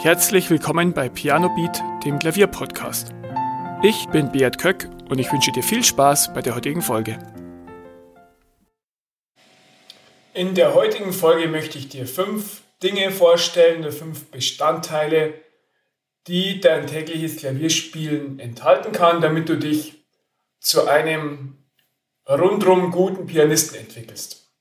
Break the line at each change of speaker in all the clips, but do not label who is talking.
Herzlich willkommen bei Piano Beat, dem Klavierpodcast. Ich bin Beat Köck und ich wünsche dir viel Spaß bei der heutigen Folge. In der heutigen Folge möchte ich dir fünf Dinge vorstellen fünf Bestandteile, die dein tägliches Klavierspielen enthalten kann, damit du dich zu einem rundrum guten Pianisten entwickelst.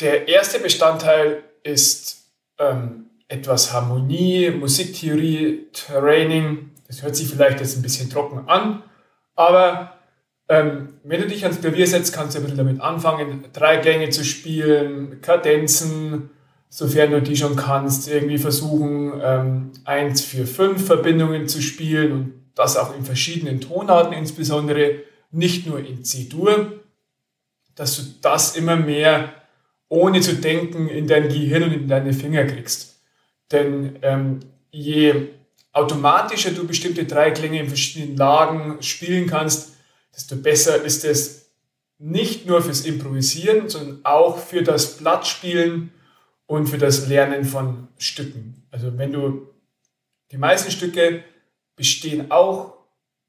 Der erste Bestandteil ist ähm, etwas Harmonie, Musiktheorie, Training. Das hört sich vielleicht jetzt ein bisschen trocken an, aber ähm, wenn du dich ans Klavier setzt, kannst du ein bisschen damit anfangen, Dreiklänge zu spielen, Kadenzen, sofern du die schon kannst, irgendwie versuchen, ähm, 1, 4, 5 Verbindungen zu spielen und das auch in verschiedenen Tonarten insbesondere, nicht nur in C-Dur, dass du das immer mehr ohne zu denken in dein Gehirn und in deine Finger kriegst. Denn ähm, je automatischer du bestimmte Dreiklänge in verschiedenen Lagen spielen kannst, desto besser ist es nicht nur fürs Improvisieren, sondern auch für das Blattspielen und für das Lernen von Stücken. Also wenn du die meisten Stücke bestehen auch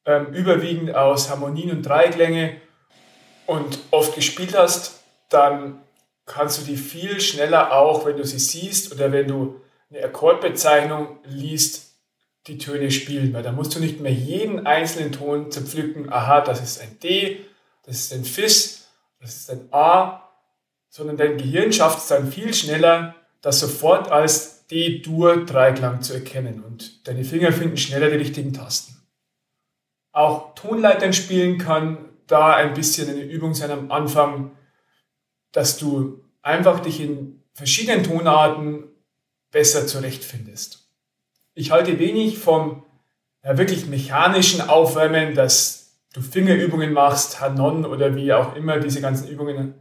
ähm, überwiegend aus Harmonien und Dreiklänge und oft gespielt hast, dann kannst du die viel schneller auch, wenn du sie siehst oder wenn du eine Akkordbezeichnung liest, die Töne spielen, weil da musst du nicht mehr jeden einzelnen Ton zerpflücken, aha, das ist ein D, das ist ein Fis, das ist ein A, sondern dein Gehirn schafft es dann viel schneller, das sofort als D-Dur-Dreiklang zu erkennen. Und deine Finger finden schneller die richtigen Tasten. Auch Tonleitern spielen kann da ein bisschen eine Übung sein am Anfang, dass du einfach dich in verschiedenen Tonarten besser zurechtfindest. Ich halte wenig vom ja, wirklich mechanischen Aufwärmen, dass du Fingerübungen machst, Hanon oder wie auch immer diese ganzen Übungen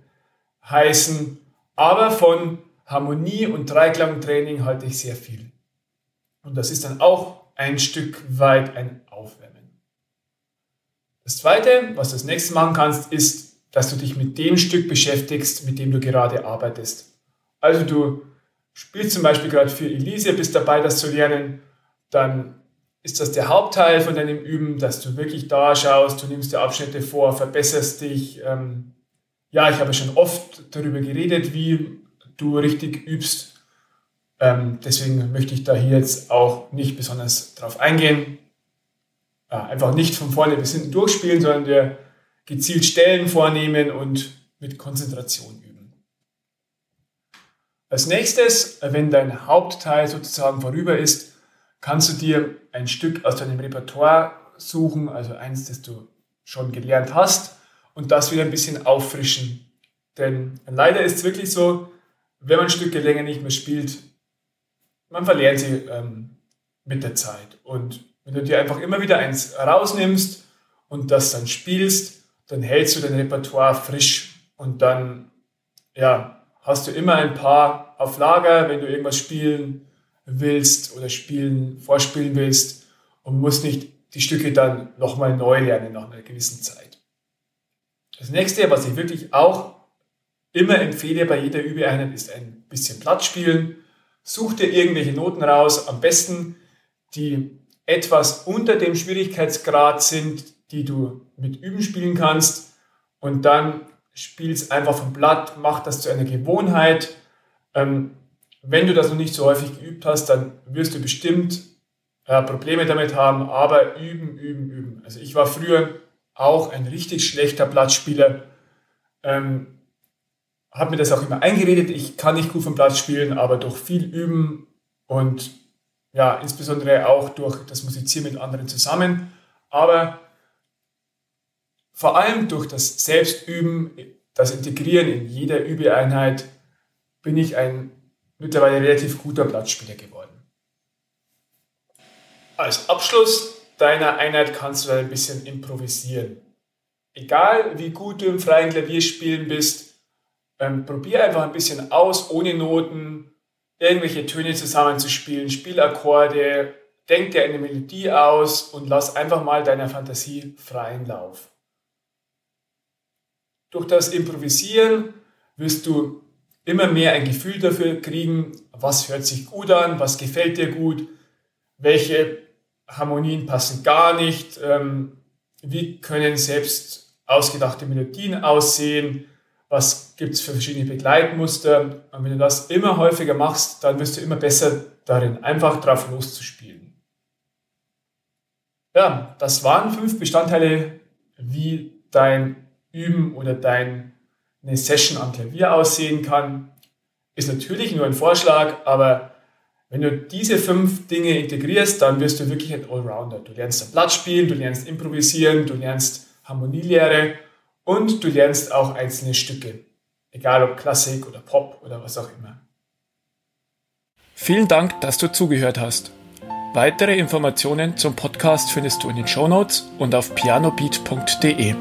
heißen, aber von Harmonie und Dreiklangtraining halte ich sehr viel. Und das ist dann auch ein Stück weit ein Aufwärmen. Das zweite, was du als nächstes machen kannst, ist dass du dich mit dem Stück beschäftigst, mit dem du gerade arbeitest. Also du spielst zum Beispiel gerade für Elise, bist dabei, das zu lernen, dann ist das der Hauptteil von deinem Üben, dass du wirklich da schaust, du nimmst dir Abschnitte vor, verbesserst dich. Ähm, ja, ich habe schon oft darüber geredet, wie du richtig übst. Ähm, deswegen möchte ich da hier jetzt auch nicht besonders drauf eingehen. Einfach nicht von vorne bis hinten durchspielen, sondern wir gezielt Stellen vornehmen und mit Konzentration üben. Als nächstes, wenn dein Hauptteil sozusagen vorüber ist, kannst du dir ein Stück aus deinem Repertoire suchen, also eins, das du schon gelernt hast, und das wieder ein bisschen auffrischen. Denn leider ist es wirklich so, wenn man Stücke länger nicht mehr spielt, man verlernt sie ähm, mit der Zeit. Und wenn du dir einfach immer wieder eins rausnimmst und das dann spielst, dann hältst du dein Repertoire frisch und dann ja, hast du immer ein paar auf Lager, wenn du irgendwas spielen willst oder spielen, vorspielen willst und musst nicht die Stücke dann nochmal neu lernen nach einer gewissen Zeit. Das nächste, was ich wirklich auch immer empfehle bei jeder Übeeinheit, ist ein bisschen Blatt spielen. Such dir irgendwelche Noten raus, am besten die etwas unter dem Schwierigkeitsgrad sind, die du mit Üben spielen kannst und dann spielst einfach vom Blatt, mach das zu einer Gewohnheit. Ähm, wenn du das noch nicht so häufig geübt hast, dann wirst du bestimmt äh, Probleme damit haben, aber üben, üben, üben. Also ich war früher auch ein richtig schlechter Blattspieler. Ähm, habe mir das auch immer eingeredet, ich kann nicht gut vom Blatt spielen, aber durch viel Üben und ja, insbesondere auch durch das Musizieren mit anderen zusammen. Aber vor allem durch das Selbstüben, das Integrieren in jeder Übeeinheit bin ich ein mittlerweile relativ guter Blattspieler geworden. Als Abschluss deiner Einheit kannst du ein bisschen improvisieren. Egal wie gut du im freien Klavierspielen bist, ähm, probier einfach ein bisschen aus, ohne Noten, irgendwelche Töne zusammenzuspielen, Spielakkorde, denk dir eine Melodie aus und lass einfach mal deiner Fantasie freien Lauf. Durch das Improvisieren wirst du immer mehr ein Gefühl dafür kriegen, was hört sich gut an, was gefällt dir gut, welche Harmonien passen gar nicht, ähm, wie können selbst ausgedachte Melodien aussehen, was gibt es für verschiedene Begleitmuster. Und wenn du das immer häufiger machst, dann wirst du immer besser darin, einfach drauf loszuspielen. Ja, das waren fünf Bestandteile, wie dein Üben oder deine Session am Klavier aussehen kann. Ist natürlich nur ein Vorschlag, aber wenn du diese fünf Dinge integrierst, dann wirst du wirklich ein Allrounder. Du lernst am Blatt spielen, du lernst improvisieren, du lernst Harmonielehre und du lernst auch einzelne Stücke. Egal ob Klassik oder Pop oder was auch immer.
Vielen Dank, dass du zugehört hast. Weitere Informationen zum Podcast findest du in den Show Notes und auf pianobeat.de.